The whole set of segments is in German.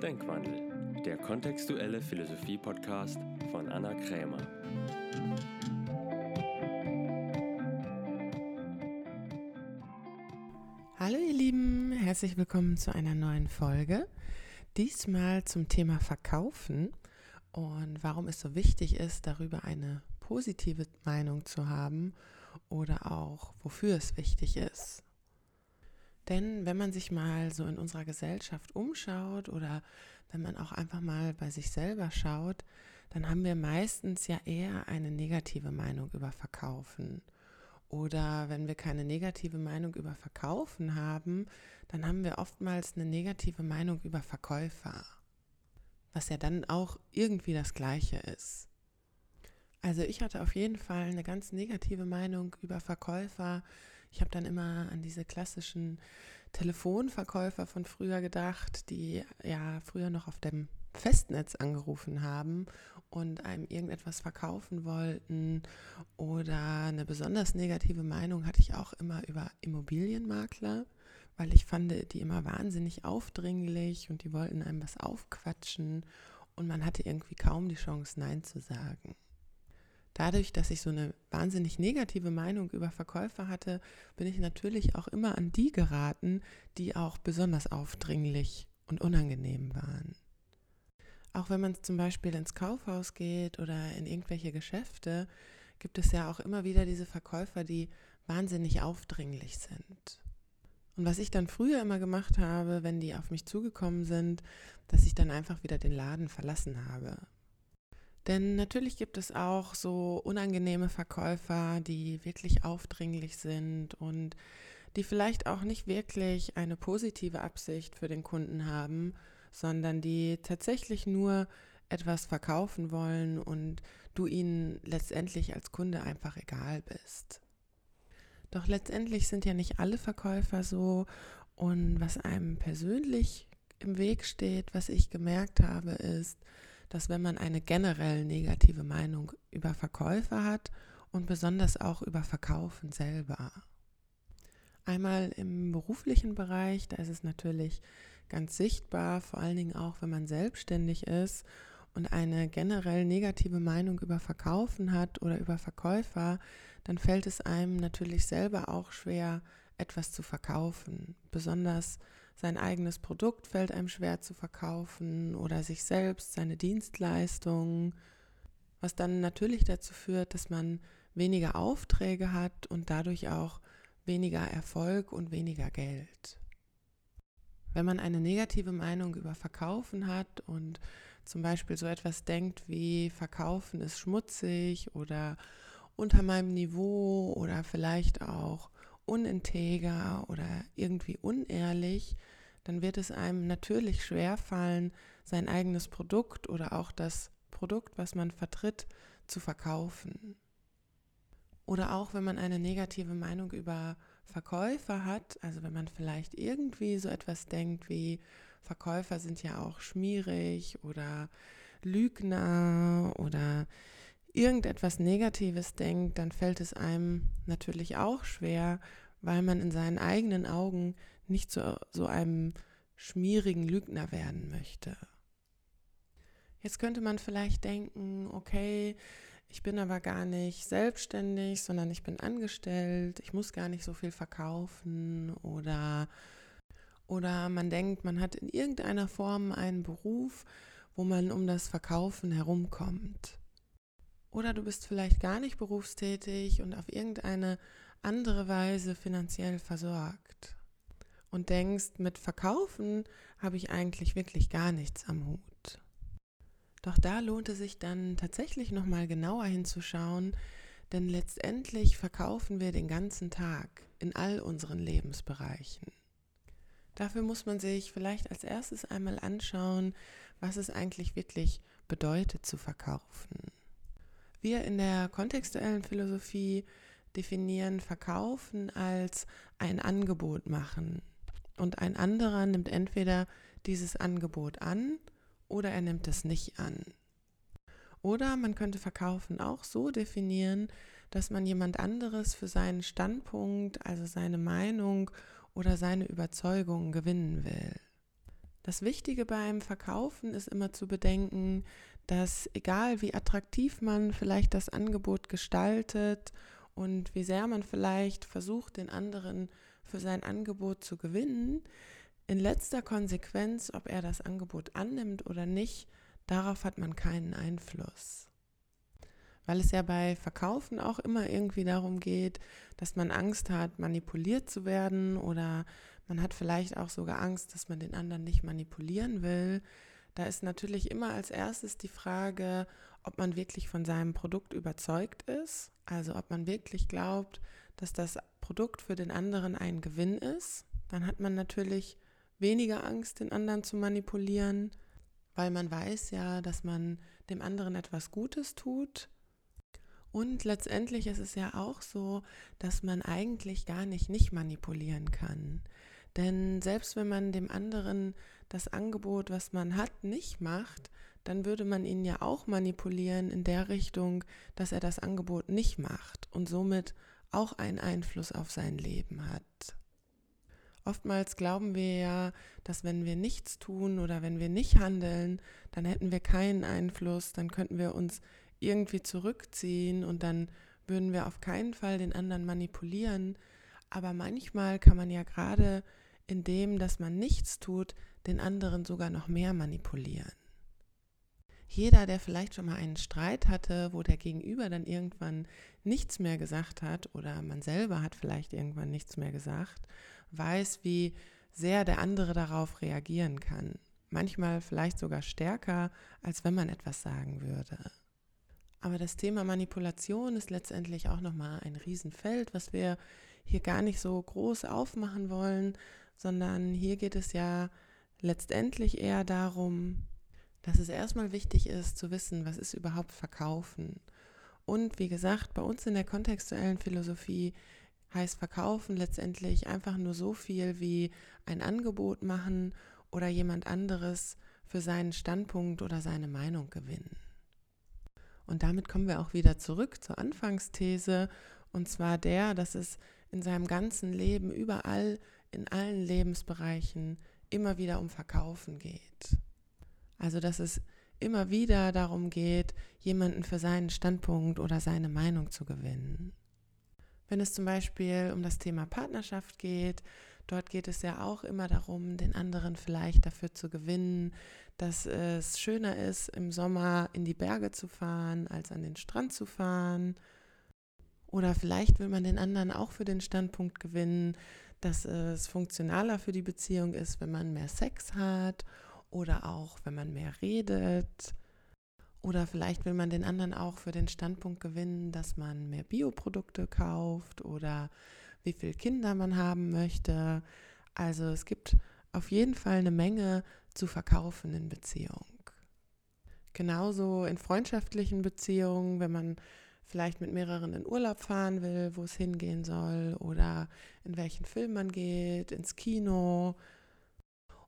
Denkwandel, der kontextuelle Philosophie-Podcast von Anna Krämer. Hallo ihr Lieben, herzlich willkommen zu einer neuen Folge. Diesmal zum Thema Verkaufen und warum es so wichtig ist, darüber eine positive Meinung zu haben oder auch wofür es wichtig ist. Denn wenn man sich mal so in unserer Gesellschaft umschaut oder wenn man auch einfach mal bei sich selber schaut, dann haben wir meistens ja eher eine negative Meinung über Verkaufen. Oder wenn wir keine negative Meinung über Verkaufen haben, dann haben wir oftmals eine negative Meinung über Verkäufer. Was ja dann auch irgendwie das gleiche ist. Also ich hatte auf jeden Fall eine ganz negative Meinung über Verkäufer, ich habe dann immer an diese klassischen Telefonverkäufer von früher gedacht, die ja früher noch auf dem Festnetz angerufen haben und einem irgendetwas verkaufen wollten. Oder eine besonders negative Meinung hatte ich auch immer über Immobilienmakler, weil ich fand die immer wahnsinnig aufdringlich und die wollten einem was aufquatschen und man hatte irgendwie kaum die Chance, Nein zu sagen. Dadurch, dass ich so eine wahnsinnig negative Meinung über Verkäufer hatte, bin ich natürlich auch immer an die geraten, die auch besonders aufdringlich und unangenehm waren. Auch wenn man zum Beispiel ins Kaufhaus geht oder in irgendwelche Geschäfte, gibt es ja auch immer wieder diese Verkäufer, die wahnsinnig aufdringlich sind. Und was ich dann früher immer gemacht habe, wenn die auf mich zugekommen sind, dass ich dann einfach wieder den Laden verlassen habe. Denn natürlich gibt es auch so unangenehme Verkäufer, die wirklich aufdringlich sind und die vielleicht auch nicht wirklich eine positive Absicht für den Kunden haben, sondern die tatsächlich nur etwas verkaufen wollen und du ihnen letztendlich als Kunde einfach egal bist. Doch letztendlich sind ja nicht alle Verkäufer so und was einem persönlich im Weg steht, was ich gemerkt habe, ist, dass wenn man eine generell negative Meinung über Verkäufer hat und besonders auch über Verkaufen selber. Einmal im beruflichen Bereich, da ist es natürlich ganz sichtbar, vor allen Dingen auch, wenn man selbstständig ist und eine generell negative Meinung über Verkaufen hat oder über Verkäufer, dann fällt es einem natürlich selber auch schwer, etwas zu verkaufen. Besonders sein eigenes Produkt fällt einem schwer zu verkaufen oder sich selbst, seine Dienstleistungen, was dann natürlich dazu führt, dass man weniger Aufträge hat und dadurch auch weniger Erfolg und weniger Geld. Wenn man eine negative Meinung über Verkaufen hat und zum Beispiel so etwas denkt wie Verkaufen ist schmutzig oder unter meinem Niveau oder vielleicht auch uninteger oder irgendwie unehrlich, dann wird es einem natürlich schwer fallen, sein eigenes Produkt oder auch das Produkt, was man vertritt, zu verkaufen. Oder auch wenn man eine negative Meinung über Verkäufer hat, also wenn man vielleicht irgendwie so etwas denkt wie Verkäufer sind ja auch schmierig oder Lügner oder irgendetwas Negatives denkt, dann fällt es einem natürlich auch schwer, weil man in seinen eigenen Augen nicht zu so einem schmierigen Lügner werden möchte. Jetzt könnte man vielleicht denken, okay, ich bin aber gar nicht selbstständig, sondern ich bin angestellt, ich muss gar nicht so viel verkaufen oder oder man denkt, man hat in irgendeiner Form einen Beruf, wo man um das Verkaufen herumkommt. Oder du bist vielleicht gar nicht berufstätig und auf irgendeine andere Weise finanziell versorgt. Und denkst, mit Verkaufen habe ich eigentlich wirklich gar nichts am Hut. Doch da lohnt es sich dann tatsächlich nochmal genauer hinzuschauen, denn letztendlich verkaufen wir den ganzen Tag in all unseren Lebensbereichen. Dafür muss man sich vielleicht als erstes einmal anschauen, was es eigentlich wirklich bedeutet zu verkaufen. Wir in der kontextuellen Philosophie definieren Verkaufen als ein Angebot machen. Und ein anderer nimmt entweder dieses Angebot an oder er nimmt es nicht an. Oder man könnte Verkaufen auch so definieren, dass man jemand anderes für seinen Standpunkt, also seine Meinung oder seine Überzeugung gewinnen will. Das Wichtige beim Verkaufen ist immer zu bedenken, dass egal wie attraktiv man vielleicht das Angebot gestaltet und wie sehr man vielleicht versucht, den anderen für sein Angebot zu gewinnen, in letzter Konsequenz, ob er das Angebot annimmt oder nicht, darauf hat man keinen Einfluss. Weil es ja bei Verkaufen auch immer irgendwie darum geht, dass man Angst hat, manipuliert zu werden oder man hat vielleicht auch sogar Angst, dass man den anderen nicht manipulieren will. Da ist natürlich immer als erstes die Frage, ob man wirklich von seinem Produkt überzeugt ist, also ob man wirklich glaubt, dass das Produkt für den anderen ein Gewinn ist. Dann hat man natürlich weniger Angst, den anderen zu manipulieren, weil man weiß ja, dass man dem anderen etwas Gutes tut. Und letztendlich ist es ja auch so, dass man eigentlich gar nicht nicht manipulieren kann. Denn selbst wenn man dem anderen das Angebot, was man hat, nicht macht, dann würde man ihn ja auch manipulieren in der Richtung, dass er das Angebot nicht macht und somit auch einen Einfluss auf sein Leben hat. Oftmals glauben wir ja, dass wenn wir nichts tun oder wenn wir nicht handeln, dann hätten wir keinen Einfluss, dann könnten wir uns irgendwie zurückziehen und dann würden wir auf keinen Fall den anderen manipulieren. Aber manchmal kann man ja gerade in dem, dass man nichts tut, den anderen sogar noch mehr manipulieren. Jeder, der vielleicht schon mal einen Streit hatte, wo der Gegenüber dann irgendwann nichts mehr gesagt hat oder man selber hat vielleicht irgendwann nichts mehr gesagt weiß, wie sehr der andere darauf reagieren kann. Manchmal vielleicht sogar stärker, als wenn man etwas sagen würde. Aber das Thema Manipulation ist letztendlich auch nochmal ein Riesenfeld, was wir hier gar nicht so groß aufmachen wollen, sondern hier geht es ja letztendlich eher darum, dass es erstmal wichtig ist zu wissen, was ist überhaupt Verkaufen. Und wie gesagt, bei uns in der kontextuellen Philosophie heißt verkaufen letztendlich einfach nur so viel wie ein Angebot machen oder jemand anderes für seinen Standpunkt oder seine Meinung gewinnen. Und damit kommen wir auch wieder zurück zur Anfangsthese, und zwar der, dass es in seinem ganzen Leben überall, in allen Lebensbereichen immer wieder um Verkaufen geht. Also dass es immer wieder darum geht, jemanden für seinen Standpunkt oder seine Meinung zu gewinnen. Wenn es zum Beispiel um das Thema Partnerschaft geht, dort geht es ja auch immer darum, den anderen vielleicht dafür zu gewinnen, dass es schöner ist, im Sommer in die Berge zu fahren, als an den Strand zu fahren. Oder vielleicht will man den anderen auch für den Standpunkt gewinnen, dass es funktionaler für die Beziehung ist, wenn man mehr Sex hat oder auch wenn man mehr redet oder vielleicht will man den anderen auch für den Standpunkt gewinnen, dass man mehr Bioprodukte kauft oder wie viele Kinder man haben möchte. Also es gibt auf jeden Fall eine Menge zu verkaufen in Beziehung. Genauso in freundschaftlichen Beziehungen, wenn man vielleicht mit mehreren in Urlaub fahren will, wo es hingehen soll oder in welchen Film man geht, ins Kino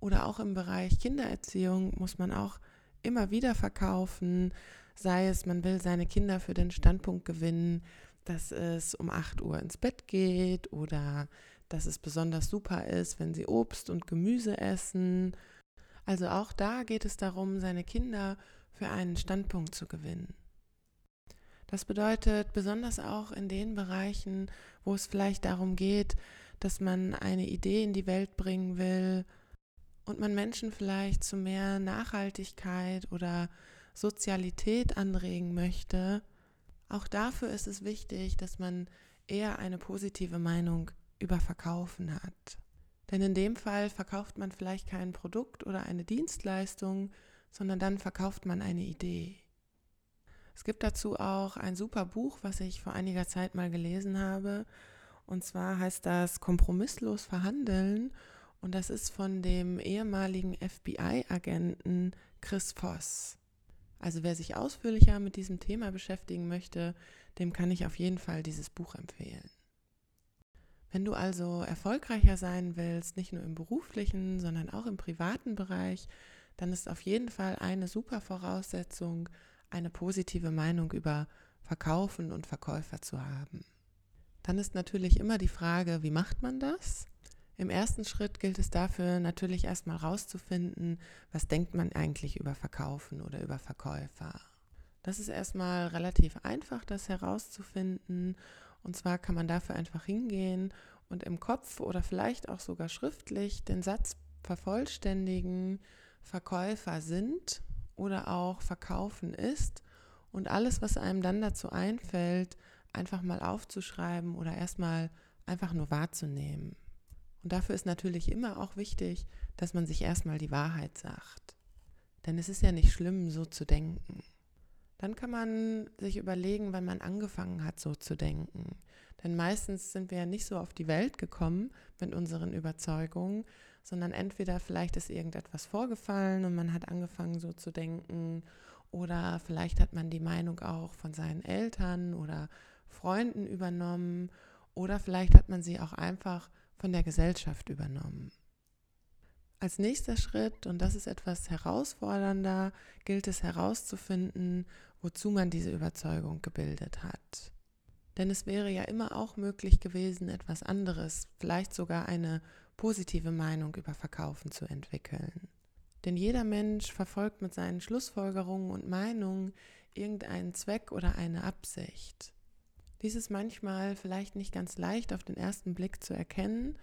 oder auch im Bereich Kindererziehung muss man auch immer wieder verkaufen, sei es, man will seine Kinder für den Standpunkt gewinnen, dass es um 8 Uhr ins Bett geht oder dass es besonders super ist, wenn sie Obst und Gemüse essen. Also auch da geht es darum, seine Kinder für einen Standpunkt zu gewinnen. Das bedeutet besonders auch in den Bereichen, wo es vielleicht darum geht, dass man eine Idee in die Welt bringen will, und man Menschen vielleicht zu mehr Nachhaltigkeit oder Sozialität anregen möchte, auch dafür ist es wichtig, dass man eher eine positive Meinung über Verkaufen hat. Denn in dem Fall verkauft man vielleicht kein Produkt oder eine Dienstleistung, sondern dann verkauft man eine Idee. Es gibt dazu auch ein super Buch, was ich vor einiger Zeit mal gelesen habe. Und zwar heißt das Kompromisslos verhandeln. Und das ist von dem ehemaligen FBI-Agenten Chris Voss. Also wer sich ausführlicher mit diesem Thema beschäftigen möchte, dem kann ich auf jeden Fall dieses Buch empfehlen. Wenn du also erfolgreicher sein willst, nicht nur im beruflichen, sondern auch im privaten Bereich, dann ist auf jeden Fall eine super Voraussetzung, eine positive Meinung über Verkaufen und Verkäufer zu haben. Dann ist natürlich immer die Frage, wie macht man das? Im ersten Schritt gilt es dafür natürlich erstmal rauszufinden, was denkt man eigentlich über Verkaufen oder über Verkäufer. Das ist erstmal relativ einfach, das herauszufinden. Und zwar kann man dafür einfach hingehen und im Kopf oder vielleicht auch sogar schriftlich den Satz vervollständigen, Verkäufer sind oder auch verkaufen ist und alles, was einem dann dazu einfällt, einfach mal aufzuschreiben oder erstmal einfach nur wahrzunehmen. Und dafür ist natürlich immer auch wichtig, dass man sich erstmal die Wahrheit sagt. Denn es ist ja nicht schlimm, so zu denken. Dann kann man sich überlegen, wann man angefangen hat, so zu denken. Denn meistens sind wir ja nicht so auf die Welt gekommen mit unseren Überzeugungen, sondern entweder vielleicht ist irgendetwas vorgefallen und man hat angefangen, so zu denken, oder vielleicht hat man die Meinung auch von seinen Eltern oder Freunden übernommen, oder vielleicht hat man sie auch einfach von der Gesellschaft übernommen. Als nächster Schritt, und das ist etwas herausfordernder, gilt es herauszufinden, wozu man diese Überzeugung gebildet hat. Denn es wäre ja immer auch möglich gewesen, etwas anderes, vielleicht sogar eine positive Meinung über Verkaufen zu entwickeln. Denn jeder Mensch verfolgt mit seinen Schlussfolgerungen und Meinungen irgendeinen Zweck oder eine Absicht. Dies ist manchmal vielleicht nicht ganz leicht auf den ersten Blick zu erkennen,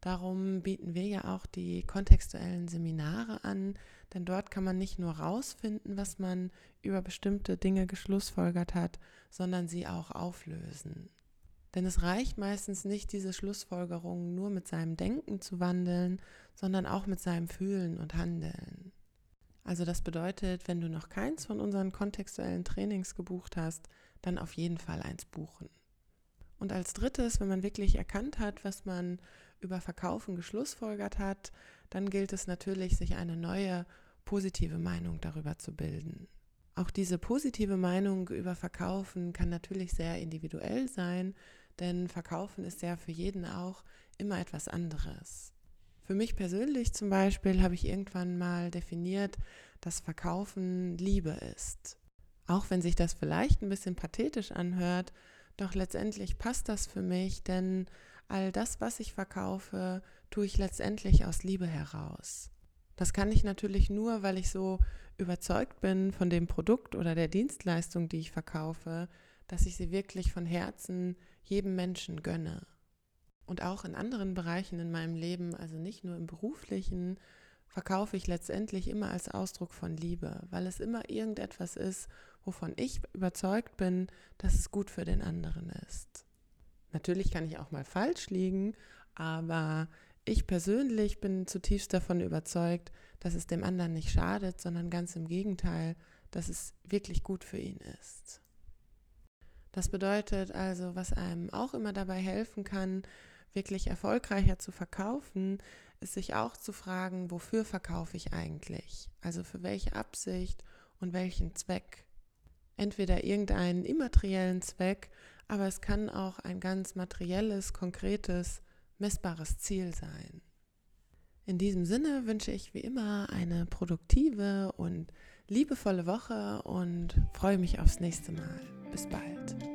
Darum bieten wir ja auch die kontextuellen Seminare an, denn dort kann man nicht nur rausfinden, was man über bestimmte Dinge geschlussfolgert hat, sondern sie auch auflösen. Denn es reicht meistens nicht, diese Schlussfolgerungen nur mit seinem Denken zu wandeln, sondern auch mit seinem Fühlen und Handeln. Also das bedeutet, wenn du noch keins von unseren kontextuellen Trainings gebucht hast, dann auf jeden Fall eins buchen. Und als drittes, wenn man wirklich erkannt hat, was man über Verkaufen geschlussfolgert hat, dann gilt es natürlich, sich eine neue positive Meinung darüber zu bilden. Auch diese positive Meinung über Verkaufen kann natürlich sehr individuell sein, denn Verkaufen ist ja für jeden auch immer etwas anderes. Für mich persönlich zum Beispiel habe ich irgendwann mal definiert, dass Verkaufen Liebe ist. Auch wenn sich das vielleicht ein bisschen pathetisch anhört, doch letztendlich passt das für mich, denn all das, was ich verkaufe, tue ich letztendlich aus Liebe heraus. Das kann ich natürlich nur, weil ich so überzeugt bin von dem Produkt oder der Dienstleistung, die ich verkaufe, dass ich sie wirklich von Herzen jedem Menschen gönne. Und auch in anderen Bereichen in meinem Leben, also nicht nur im beruflichen, verkaufe ich letztendlich immer als Ausdruck von Liebe, weil es immer irgendetwas ist, wovon ich überzeugt bin, dass es gut für den anderen ist. Natürlich kann ich auch mal falsch liegen, aber ich persönlich bin zutiefst davon überzeugt, dass es dem anderen nicht schadet, sondern ganz im Gegenteil, dass es wirklich gut für ihn ist. Das bedeutet also, was einem auch immer dabei helfen kann, wirklich erfolgreicher zu verkaufen, ist sich auch zu fragen, wofür verkaufe ich eigentlich? Also für welche Absicht und welchen Zweck? Entweder irgendeinen immateriellen Zweck, aber es kann auch ein ganz materielles, konkretes, messbares Ziel sein. In diesem Sinne wünsche ich wie immer eine produktive und liebevolle Woche und freue mich aufs nächste Mal. Bis bald.